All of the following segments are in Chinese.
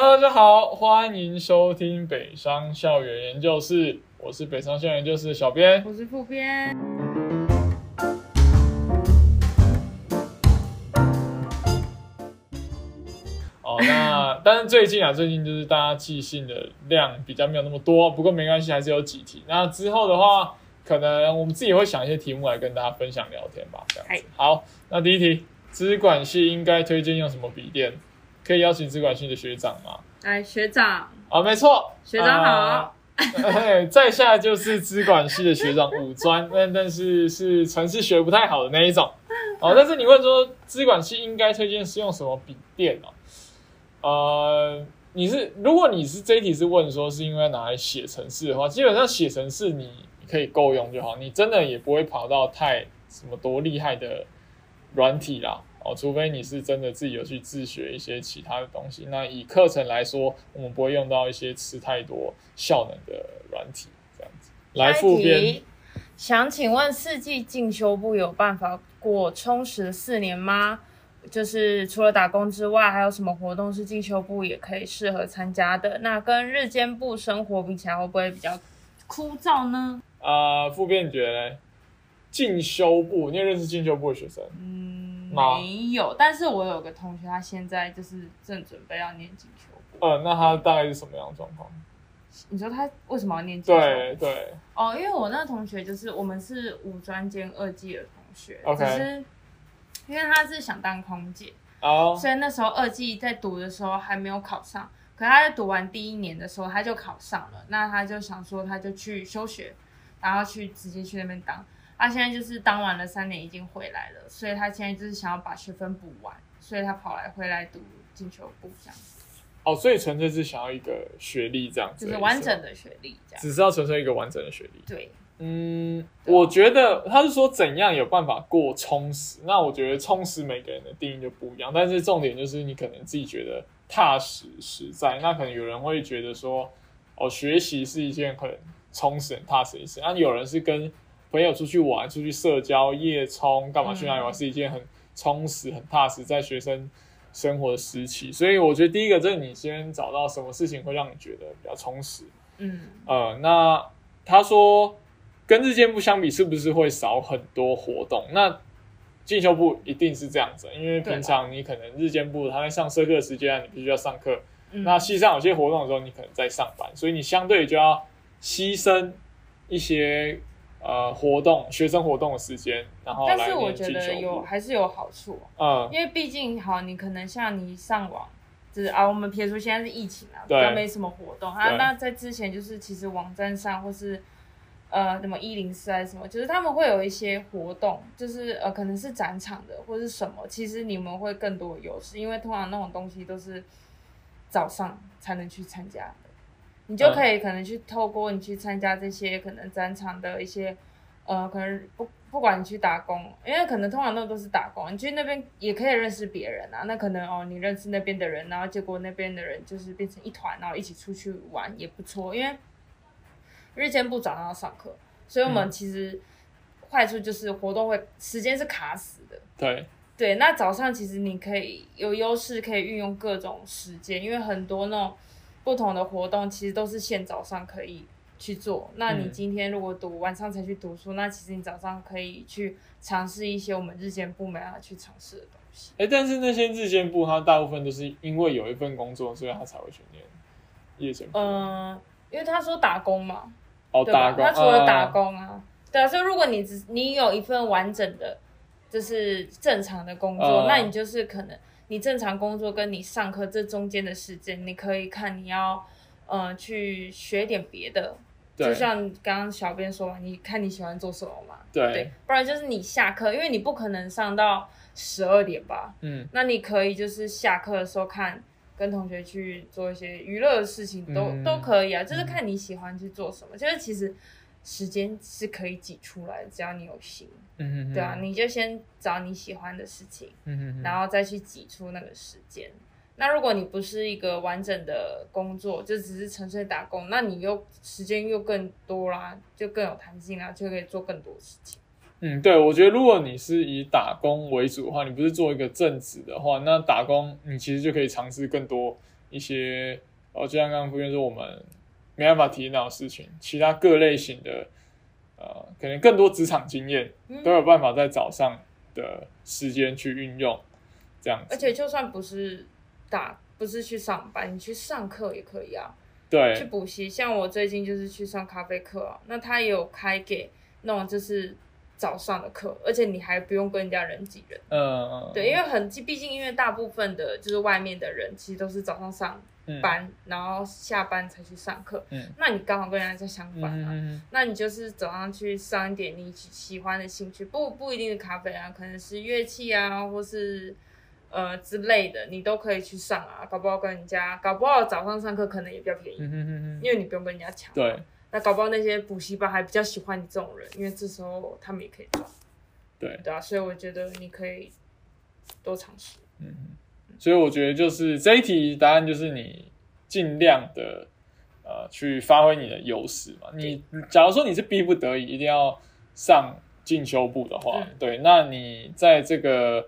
Hello，大家好，欢迎收听北商校园研究室，我是北商校园研究室的小编。我是副编。哦，那 但是最近啊，最近就是大家寄信的量比较没有那么多，不过没关系，还是有几题。那之后的话，可能我们自己会想一些题目来跟大家分享聊天吧，这样子。好，那第一题，资管系应该推荐用什么笔电？可以邀请资管系的学长吗？来，学长，啊，没错，学长好。呃在下就是资管系的学长五专，但但是是城市学不太好的那一种。哦，但是你问说资管系应该推荐是用什么笔电哦？呃，你是如果你是这一题是问说是因为拿来写程式的话，基本上写程式你可以够用就好，你真的也不会跑到太什么多厉害的软体啦。哦，除非你是真的自己有去自学一些其他的东西。那以课程来说，我们不会用到一些吃太多效能的软体，这样子。来复编，想请问四季进修部有办法过充实的四年吗？就是除了打工之外，还有什么活动是进修部也可以适合参加的？那跟日间部生活比起来，会不会比较枯燥呢？啊，复编你觉得呢？进修部，你有认识进修部的学生？嗯，吗没有，但是我有个同学，他现在就是正准备要念进修部。呃，那他大概是什么样的状况？你说他为什么要念进修部？对对，哦，因为我那个同学就是我们是五专兼二技的同学只是因为他是想当空姐，好，所以那时候二技在读的时候还没有考上，可他在读完第一年的时候他就考上了，那他就想说他就去休学，然后去直接去那边当。他现在就是当完了三年已经回来了，所以他现在就是想要把学分补完，所以他跑来回来读进修部这样子，哦，所以纯粹是想要一个学历这样子，就是完，整的学历这样。只是要纯粹一个完整的学历。对，嗯，我觉得他是说怎样有办法过充实，那我觉得充实每个人的定义就不一样，但是重点就是你可能自己觉得踏实实在，那可能有人会觉得说，哦，学习是一件很充实、很踏实的事，那有人是跟朋友出去玩、出去社交、夜冲干嘛去哪里玩，嗯。是一件很充实、很踏实，在学生生活的时期，所以我觉得第一个就是你先找到什么事情会让你觉得比较充实，嗯，呃，那他说跟日间部相比，是不是会少很多活动？那进修部一定是这样子，因为平常你可能日间部他在上社课的时间啊，你必须要上课。嗯。那系上有些活动的时候，你可能在上班，所以你相对就要牺牲一些呃活动、学生活动的时间，然后但是我觉得有。还是有好处嗯，哦、因为毕竟好，你可能像你上网，就是啊，我们撇除现在是疫情啊，比对较没什么活动啊。那在之前就是其实网站上或是呃什么一零四还是什么，就是他们会有一些活动，就是呃可能是展场的或是什么，其实你们会更多的优势，因为通常那种东西都是早上才能去参加的。你就可以可能去透过你去参加这些可能展场的一些呃，可能不不管你去打工，因为可能通常那都是打工，你去那边也可以认识别人啊。那可能哦，你认识那边的人，然后结果那边的人就是变成一团，然后一起出去玩也不错。因为日间部早上要上课，所以我们嗯其实坏处就是活动会时间是卡死的。对，对，那早上其实你可以有优势，可以运用各种时间，因为很多那种不同的活动其实都是现早上可以去做。那你嗯今天如果读晚上才去读书，那其实你早上可以去尝试一些我们日间部没办法去尝试的东西。哎，但是那些日间部，他大部分都是因为有一份工作，所以他才会去念夜间部。嗯、因为他说打工嘛，哦，打工，他除了打嗯工啊，对啊，所以如果你只你有一份完整的，就是正常的工作，嗯那你就是可能你正常工作跟你上课这中间的时间，你可以看你要呃去学点别的，就像刚刚小编说嘛，你看你喜欢做什么嘛，对。对，不然就是你下课，因为你不可能上到十二点吧，嗯，那你可以就是下课的时候看，跟同学去做一些娱乐的事情，都、嗯都可以啊，就是看你喜欢去做什么。就是其实时间是可以挤出来的，只要你有心，嗯哼对啊，，你就先找你喜欢的事情，嗯哼哼，然后再去挤出那个时间。那如果你不是一个完整的工作，就只是纯粹打工，那你又时间又更多啦，就更有弹性啦，就可以做更多事情。嗯，对，我觉得如果你是以打工为主的话，你不是做一个正职的话，那打工你其实就可以尝试更多一些哦，就像刚刚副院说，我们没办法体验到的事情，其他各类型的呃，可能更多职场经验嗯都有办法在早上的时间去运用，这样子。而且就算不是打，不是去上班，你去上课也可以啊。对去，补习，像我最近就是去上咖啡课啊，那他也有开给那种就是早上的课，而且你还不用跟人家人挤人。嗯，对，因为很，毕竟因为大部分的就是外面的人其实都是早上上嗯班，然后下班才去上课。嗯那你刚好跟人家在相嗯反啊。嗯那你就是早上去上一点你喜喜欢的兴趣，不不一定是咖啡啊，可能是乐器啊，或是呃之类的，你都可以去上啊。搞不好跟人家，搞不好早上上课可能也比较便宜，嗯嗯嗯，因为你不用跟人家抢。对那搞不好那些补习班还比较喜欢你这种人，因为这时候他们也可以赚，对，对啊，所以我觉得你可以多尝试。所以我觉得就是这一题答案就是你尽量的呃去发挥你的优势嘛。你假如说你是逼不得已一定要上进修部的话，嗯对，那你在这个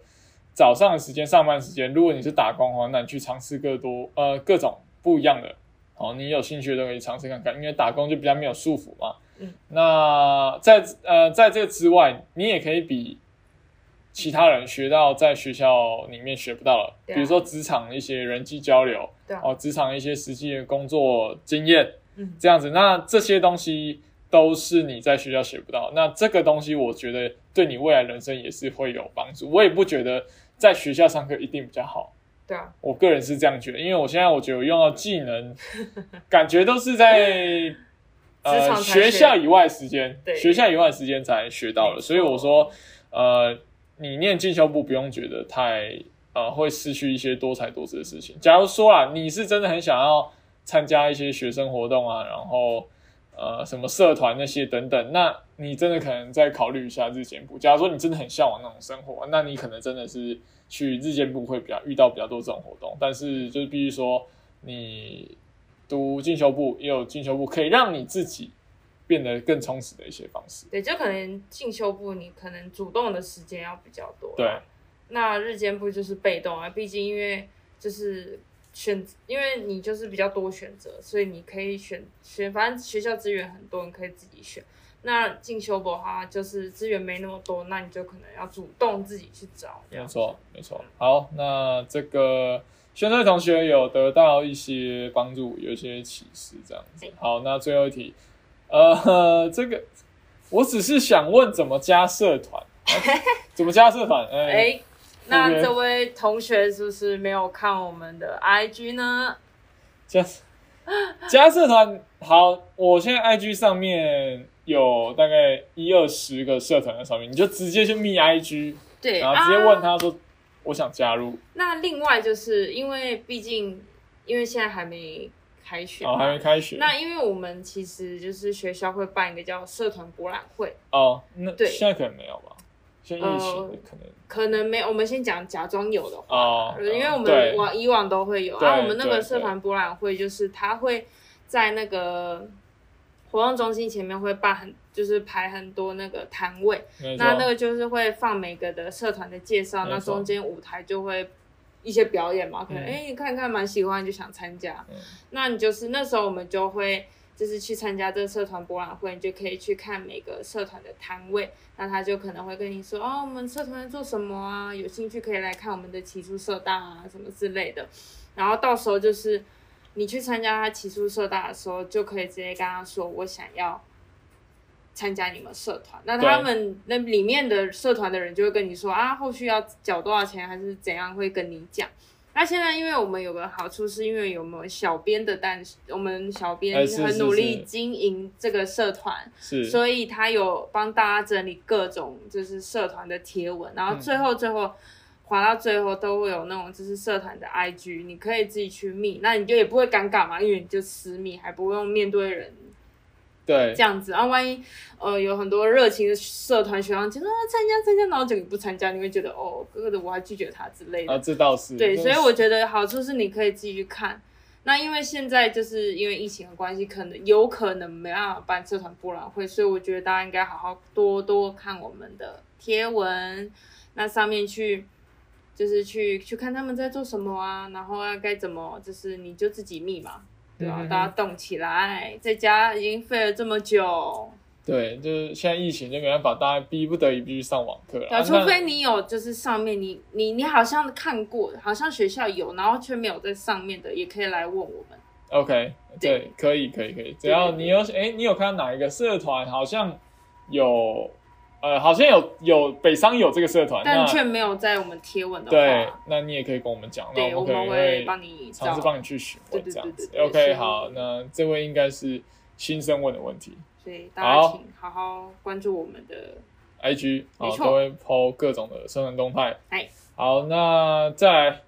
早上的时间、上班时间，如果你是打工的话，那你去尝试更多呃各种不一样的。哦，你有兴趣的都可以尝试看看，因为打工就比较没有束缚嘛。嗯，那在呃在这之外，你也可以比其他人学到在学校里面学不到了，啊。比如说职场一些人际交流，哦，职场一些实际的工作经验，嗯。这样子，那这些东西都是你在学校学不到。那这个东西，我觉得对你未来人生也是会有帮助。我也不觉得在学校上课一定比较好，对啊，我个人是这样觉得，因为我现在我觉得我用到技能，感觉都是在。呃，学。学校以外时间，对。学校以外时间才学到的，所以我说，呃，你念进修部不用觉得太呃会失去一些多才多姿的事情。假如说啊，你是真的很想要参加一些学生活动啊，然后呃什么社团那些等等，那你真的可能再考虑一下日间部。假如说你真的很向往那种生活，那你可能真的是去日间部会比较遇到比较多这种活动。但是就是必须说，你读进修部也有进修部可以让你自己变得更充实的一些方式。对，就可能进修部你可能主动的时间要比较多，对，那日间部就是被动啊，毕竟因为就是选，因为你就是比较多选择，所以你可以选选，反正学校资源很多，你可以自己选。那进修部的话，就是资源没那么多，那你就可能要主动自己去找。没错，没错。好，那这个宣队同学有得到一些帮助，有一些启示，这样子。好，那最后一题，呃，这个我只是想问怎么加社团，哎怎么加社团？哎、哎，那这位同学是不是没有看我们的 IG 呢？加加社团好，我现在 IG 上面有大概一二十个社团在上面，你就直接去密 IG，对，然后直接问啊他说、我想加入，那另外就是因为毕竟因为现在还没开学哦，还没开学，那因为我们其实就是学校会办一个叫社团博览会，哦，那对。现在可能没有吧，现在疫情呃可能。可能没，我们先讲假装有的话，哦因为我们往以往都会有，对啊，我们那个社团博览会就是他会在那个活动中心前面会办很，就是排很多那个摊位，那那个就是会放每个的社团的介绍，那中间舞台就会一些表演嘛，可能嗯哎、诶你看看蛮喜欢就想参加，嗯。那你就是那时候我们就会就是去参加这个社团博览会，你就可以去看每个社团的摊位，那他就可能会跟你说哦，我们社团在做什么啊，有兴趣可以来看我们的起初社大啊什么之类的，然后到时候就是你去参加他起初社大的时候，就可以直接跟他说我想要。参加你们社团，那他们那里面的社团的人就会跟你说啊，后续要缴多少钱，还是怎样，会跟你讲。那现在因为我们有个好处，是因为有没有小编的但是我们小编很努力经营这个社团，是。所以他有帮大家整理各种就是社团的贴文，然后最后最后滑到最后都会有那种就是社团的 IG，你可以自己去密，那你就也不会尴尬嘛，因为你就私密，还不用面对人对这样子啊。万一呃有很多热情的社团学长姐说啊参加参加，然后结果不参加，你会觉得哦哥哥的我还拒绝他之类的啊，。这倒是对，所以我觉得好处是你可以继续看。那因为现在就是因为疫情的关系，可能有可能没办法办社团博览会，所以我觉得大家应该好好多多看我们的贴文，那上面去就是去去看他们在做什么啊，然后要该怎么，就是你就自己密嘛，对吧、嗯哼哼大家动起来，在家已经废了这么久，对，就是现在疫情就没办法，大家逼不得已必须上网课了。对啊，啊除非你有就是上面你你你好像看过，好像学校有，然后却没有在上面的，也可以来问我们。OK，对，可以，可以，可以，只要你有哎，你有看到哪一个社团好像有，呃，好像有有北商有这个社团，但却没有在我们贴文的对，，那你也可以跟我们讲，那对，我我们可能会帮你找尝试帮你去询问对对这样子对对。对 OK，好，那这位应该是新生问的问题所以大家请好好关注我们的。，IG 啊没错都会 PO 各种的生存动态。哎，好，那再来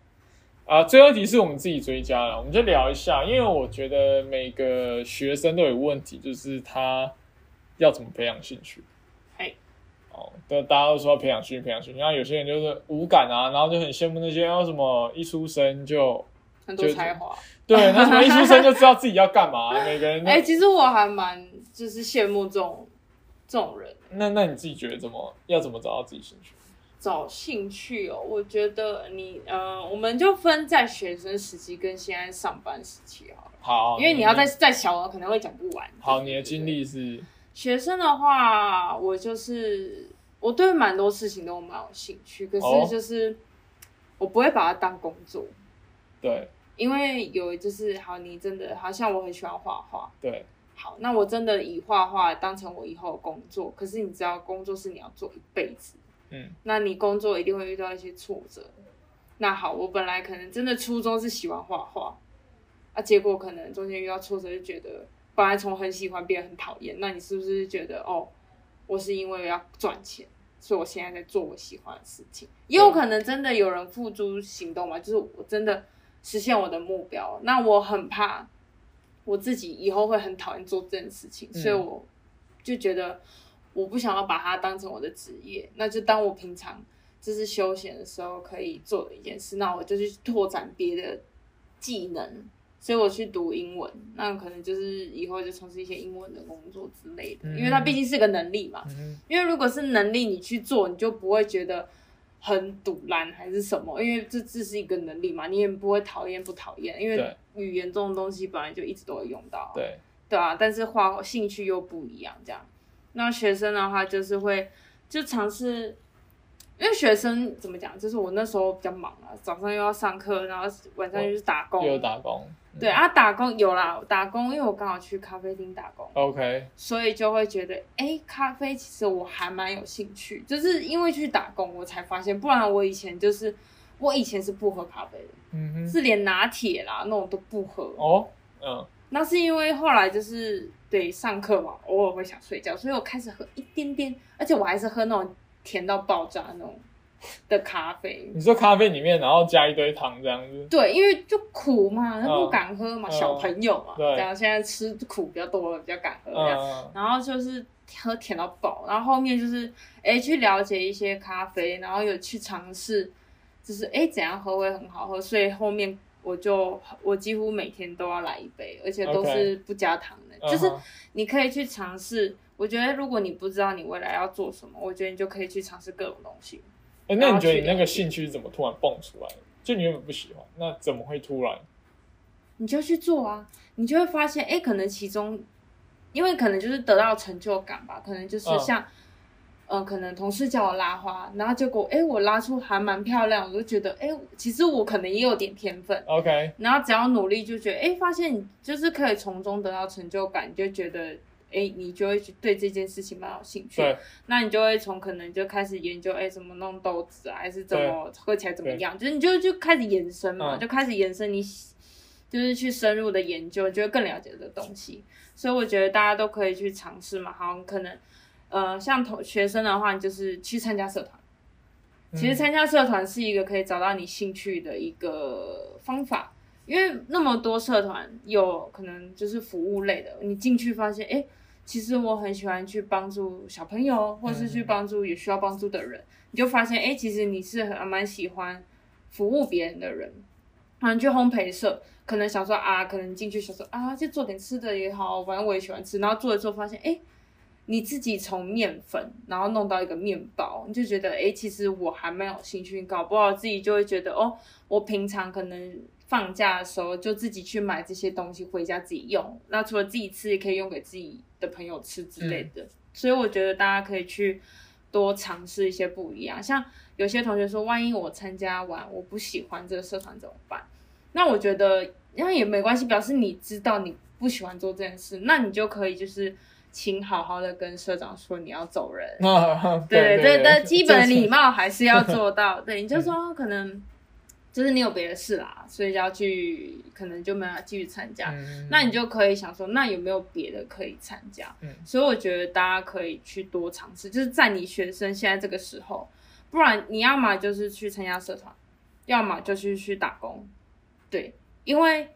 啊，最后一题是我们自己追加了，我们就聊一下，因为我觉得每个学生都有问题，就是他要怎么培养兴趣。大家都说要培养兴趣，培养兴趣，然后有些人就是无感啊，然后就很羡慕那些哦什么一出生就很多就才华，对，那什么一出生就知道自己要干嘛，每个人都哎、其实我还蛮就是羡慕这种这种人，那那你自己觉得怎么要怎么找到自己兴趣？找兴趣哦。我觉得你呃，我们就分在学生时期跟现在上班时期好了，好，因为你要在在小了可能会讲不完。好，你的经。历是学生的话，我就是我对蛮多事情都蛮有兴趣，可哦。是就是、我不会把它当工作，对。因为有就是好，你真的好像我很喜欢画画，对。好，那我真的以画画当成我以后的工作。可是你知道，工作是你要做一辈子，嗯，那你工作一定会遇到一些挫折。那好，我本来可能真的初衷是喜欢画画，啊，结果可能中间遇到挫折，就觉得本来从很喜欢变得很讨厌。那你是不是觉得哦，我是因为要赚钱，所以我现在在做我喜欢的事情？也有可能真的有人付诸行动嘛，就是我真的实现我的目标。那我很怕我自己以后会很讨厌做这件事情，嗯所以我就觉得我不想要把它当成我的职业，那就当我平常就是休闲的时候可以做的一件事，那我就去拓展别的技能。所以我去读英文，那可能就是以后就从事一些英文的工作之类的，嗯因为它毕竟是个能力嘛。嗯因为如果是能力你去做，你就不会觉得很堵然还是什么，因为这这是一个能力嘛，你也不会讨厌不讨厌，因为对语言这种东西本来就一直都会用到。对对啊，但是画兴趣又不一样，这样。那学生的话就是会就尝试，因为学生怎么讲，就是我那时候比较忙啊，早上又要上课，然后晚上又是打工。又有打工，嗯对啊，打工有啦，打工，因为我刚好去咖啡厅打工，，OK，所以就会觉得，哎，咖啡其实我还蛮有兴趣，就是因为去打工我才发现，不然我以前就是我以前是不喝咖啡的，嗯哼，是连拿铁啦那种都不喝。哦，嗯，那是因为后来就是对上课嘛，偶尔会想睡觉，所以我开始喝一点点，而且我还是喝那种甜到爆炸那种 的咖啡。你说咖啡里面然后加一堆糖这样子，对，因为就苦嘛，嗯不敢喝嘛，嗯小朋友嘛，对这样现在吃苦比较多了，比较敢喝这样。嗯，然后就是喝甜到饱，然后后面就是哎去了解一些咖啡，然后有去尝试，就是哎怎样喝会很好喝，所以后面我就我几乎每天都要来一杯，而且都是不加糖的嗯就是你可以去尝试。我觉得如果你不知道你未来要做什么，我觉得你就可以去尝试各种东西。哎，那你觉得你那个兴趣是怎么突然蹦出来的？就你原本不喜欢，那怎么会突然？你就去做啊，你就会发现，哎，可能其中，因为可能就是得到成就感吧，可能就是嗯像，呃，可能同事叫我拉花，然后结果，哎，我拉出还蛮漂亮，我就觉得，哎，其实我可能也有点天分，OK，然后只要努力，就觉得，哎，发现你就是可以从中得到成就感，你就觉得，哎，你就会去对这件事情蛮有兴趣，那你就会从可能就开始研究，哎，怎么弄豆子啊，还是怎么喝起来怎么样，就是你就就开始延伸嘛，嗯就开始延伸你喜就是去深入的研究，就会更了解这个东西。所以我觉得大家都可以去尝试嘛。好，可能呃，像同学生的话，你就是去参加社团。其实嗯参加社团是一个可以找到你兴趣的一个方法，因为那么多社团有可能就是服务类的，你进去发现，哎，其实我很喜欢去帮助小朋友，或是去帮助有需要帮助的人，你就发现，哎，其实你是很蛮喜欢服务别人的人。可能去烘焙社，可能想说啊，可能进去想说啊，就做点吃的也好，反正我也喜欢吃，然后做一做发现，哎，你自己从面粉，然后弄到一个面包，你就觉得，哎，其实我还蛮有兴趣，搞不好自己就会觉得，哦，我平常可能放假的时候就自己去买这些东西回家自己用，那除了自己吃，也可以用给自己的朋友吃之类的。所以我觉得大家可以去多尝试一些不一样。像有些同学说，万一我参加完我不喜欢这个社团怎么办？那我觉得那也没关系，表示你知道你不喜欢做这件事，那你就可以就是。请好好的跟社长说你要走人，对对对，基本礼貌还是要做到。对，你就 说可能就是你有别的事啦，所以要去，可能就没有继续参加。那你就可以想说，那有没有别的可以参加？所以我觉得大家可以去多尝试，就是在你学生现在这个时候，不然你要么就是去参加社团，要么就是去打工。对，因为。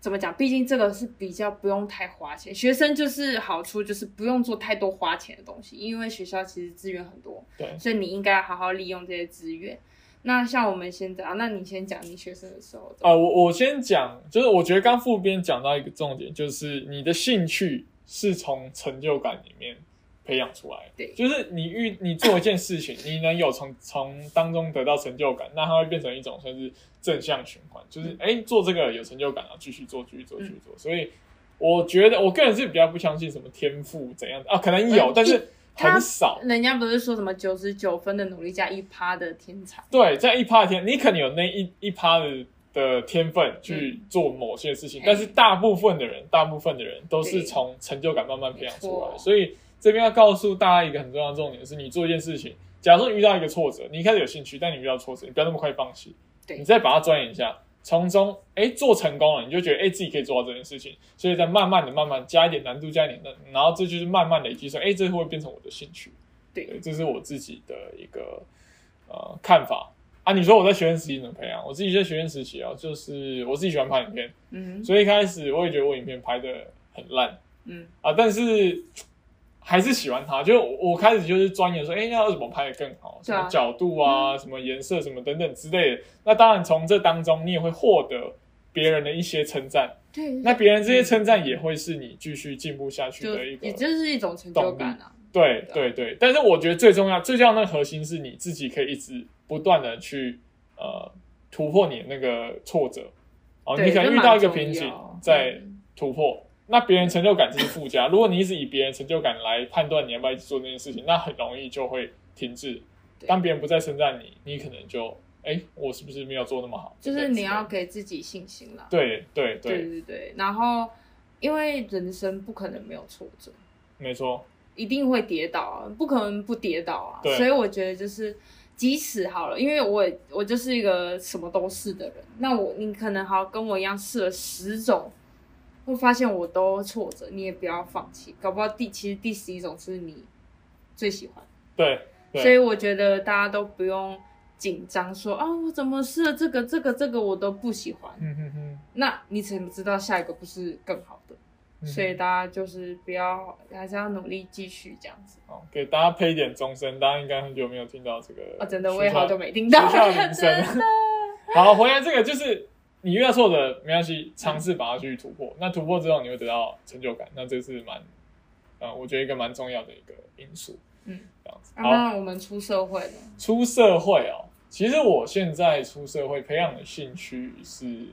怎么讲？毕竟这个是比较不用太花钱，学生就是好处就是不用做太多花钱的东西，因为学校其实资源很多，对，所以你应该好好利用这些资源。那像我们现在啊，那你先讲你学生的时候。呃，我我先讲，就是我觉得刚副编讲到一个重点，就是你的兴趣是从成就感里面。培养出来，对，就是你遇你做一件事情，你能有从从当中得到成就感，那它会变成一种算是正向循环，就是哎做这个有成就感然后继续做，继续做，继续做。所以我觉得我个人是比较不相信什么天赋怎样啊，可能有，但是很少。人家不是说什么九十九分的努力加一趴的天才？对，在一趴的天，你可能有那一一趴的的天分去做某些事情，但是大部分的人，大部分的人都是从成就感慢慢培养出来，所以。这边要告诉大家一个很重要的重点是，你做一件事情，假如说遇到一个挫折，你一开始有兴趣，但你遇到挫折，你不要那么快放弃，你再把它钻研一下，从中哎做成功了，你就觉得哎自己可以做到这件事情，所以再慢慢的、慢慢加一点难度，加一点难，然后这就是慢慢累积说，哎，这会变成我的兴趣。对，这是我自己的一个呃看法啊。你说我在学院时期怎么培养？我自己在学院时期啊，就是我自己喜欢拍影片，嗯，所以一开始我也觉得我影片拍的很烂，嗯啊，但是。还是喜欢它，就我开始就是钻研说，哎，要怎么拍的更好，什么角度啊，什么颜色，什么等等之类的。那当然从这当中，你也会获得别人的一些称赞。对，那别人这些称赞也会是你继续进步下去的一个，也就是一种成就感啊。对对对，但是我觉得最重要、最重要的核心是你自己可以一直不断的去呃突破你那个挫折。哦，你可能遇到一个瓶颈，在突破。那别人成就感只是附加，如果你一直以别人成就感来判断你要不要一直做那件事情，那很容易就会停滞。当别人不再称赞你，你可能就哎，我是不是没有做那么好？就是你要给自己信心了。对对对对对。然后，因为人生不可能没有挫折，没错，一定会跌倒啊，不可能不跌倒啊。所以我觉得就是，即使好了，因为我我就是一个什么都是的人，那我你可能好跟我一样试了十种。会发现我都挫折，你也不要放弃，搞不好第其实第十一种是你最喜欢。对，所以我觉得大家都不用紧张，说啊我怎么试了这个这个这个我都不喜欢。嗯哼哼，那你怎么知道下一个不是更好的？所以大家就是不要，还是要努力继续这样子。哦，给大家配一点钟声，大家应该很久没有听到这个。啊，真的，我也好久没听到。学校铃声。好，回来这个就是。你遇到挫折没关系，尝试把它去突破。那突破之后，你会得到成就感。那这是蛮，呃，我觉得一个蛮重要的一个因素。嗯，这样子。那我们出社会了？出社会哦，其实我现在出社会培养的兴趣是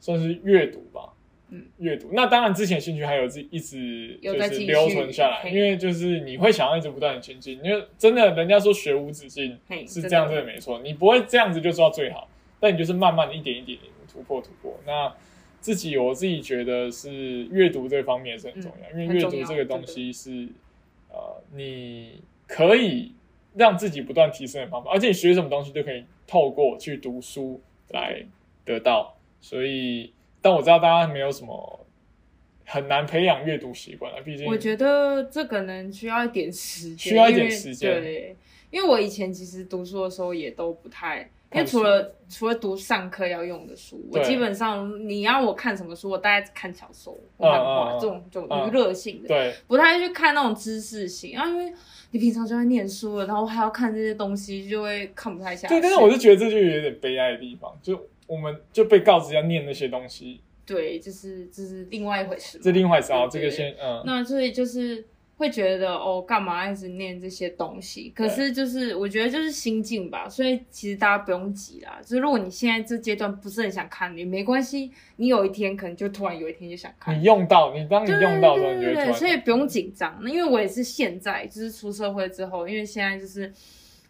算是阅读吧。嗯，阅读。那当然，之前兴趣还有是一直就是留存下来，因为就是你会想要一直不断的前进。因为真的，人家说学无止境是这样，真的没错。你不会这样子就做到最好。但你就是慢慢的一点一点突破突破。那自己我自己觉得是阅读这方面是很重要，因为阅读这个东西是呃，你可以让自己不断提升的方法，而且你学什么东西都可以透过去读书来得到。所以，但我知道大家没有什么很难培养阅读习惯了，毕竟我觉得这可能需要一点时间，需要一点时间。对，因为我以前其实读书的时候也都不太。因为除了除了读上课要用的书，我基本上你要我看什么书，我大概看小说、漫画这种这种娱乐性的，对，不太去看那种知识性啊。因为你平常就在念书了，然后还要看这些东西，就会看不太下去。对，但是我就觉得这就有点悲哀的地方，就我们就被告知要念那些东西。对，就是这是另外一回事。这另外一回事啊，这个先嗯。那所以就是会觉得哦，干嘛一直念这些东西？可是就是我觉得就是心境吧，所以其实大家不用急啦。就是如果你现在这阶段不是很想看，也没关系，你有一天可能就突然有一天就想看。你用到你当你用到的时候，你就会突然。所以不用紧张。那因为我也是现在就是出社会之后，因为现在就是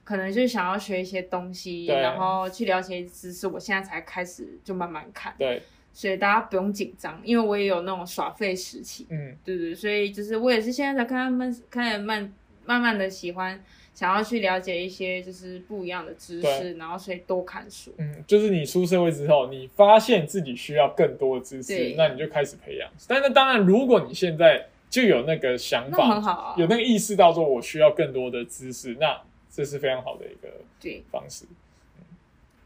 可能就是想要学一些东西，然后去了解知识，我现在才开始就慢慢看。对。所以大家不用紧张，因为我也有那种耍废时期，嗯，对对，所以就是我也是现在才看慢开始慢慢慢的喜欢，想要去了解一些就是不一样的知识，然后所以多看书，嗯，就是你出社会之后，你发现自己需要更多的知识，那你就开始培养。但是当然，如果你现在就有那个想法，很好啊，有那个意识到说我需要更多的知识，那这是非常好的一个对方式。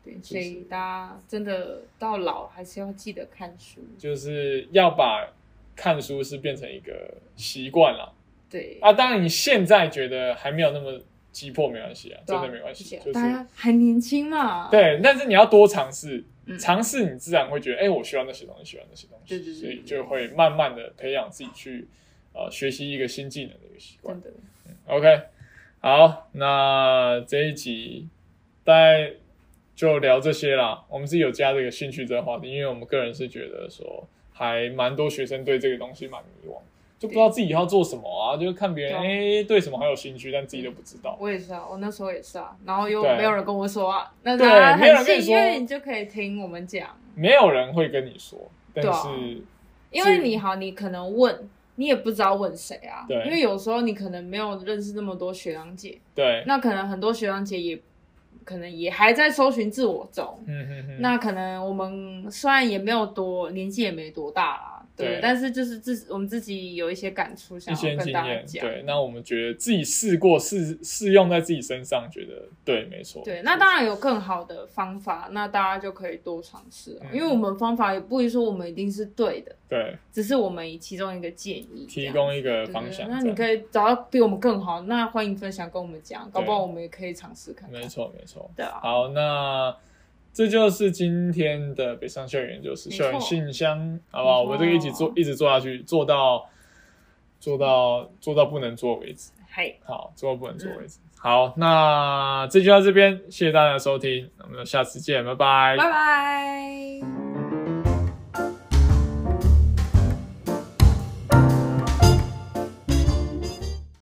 对，所以大家真的到老还是要记得看书，就是要把看书是变成一个习惯了。对啊，当然你现在觉得还没有那么急迫，没关系啊，真的没关系，大家还年轻嘛。对，但是你要多尝试，尝试你自然会觉得，哎，我需要那些东西，喜欢那些东西，对对对，所以就会慢慢的培养自己去呃学习一个新技能的一个习惯。真的，OK，好，那这一集大概。就聊这些啦，我们是有加这个兴趣这个话题，因为我们个人是觉得说，还蛮多学生对这个东西蛮迷惘，就不知道自己要做什么啊，就看别人哎对什么很有兴趣，但自己都不知道。我也是啊，我那时候也是啊，然后又没有人跟我说啊，那对，没有人跟你说，你就可以听我们讲。没有人会跟你说，但是因为你好，你可能问，你也不知道问谁啊，对，因为有时候你可能没有认识那么多学长姐，对，那可能很多学长姐也。可能也还在搜寻自我中，嗯哼哼，那可能我们虽然也没有多年纪也没多大啦。对，但是就是自我们自己有一些感触，想要跟大家讲。对，那我们觉得自己试过试试用在自己身上，觉得对，没错。对，那当然有更好的方法，那大家就可以多尝试。因为我们方法也不一定说我们一定是对的，对，只是我们其中一个建议，提供一个方向。那你可以找到比我们更好，那欢迎分享跟我们讲，搞不好我们也可以尝试看。没错，没错。对啊。好，那。这就是今天的北上校园，就是校园信箱，好不好？我们这个一起做，一直做下去，做到做到做到不能做为止。嘿，好，做到不能做为止。好，那这就到这边，谢谢大家的收听，我们下次见，拜拜，拜拜。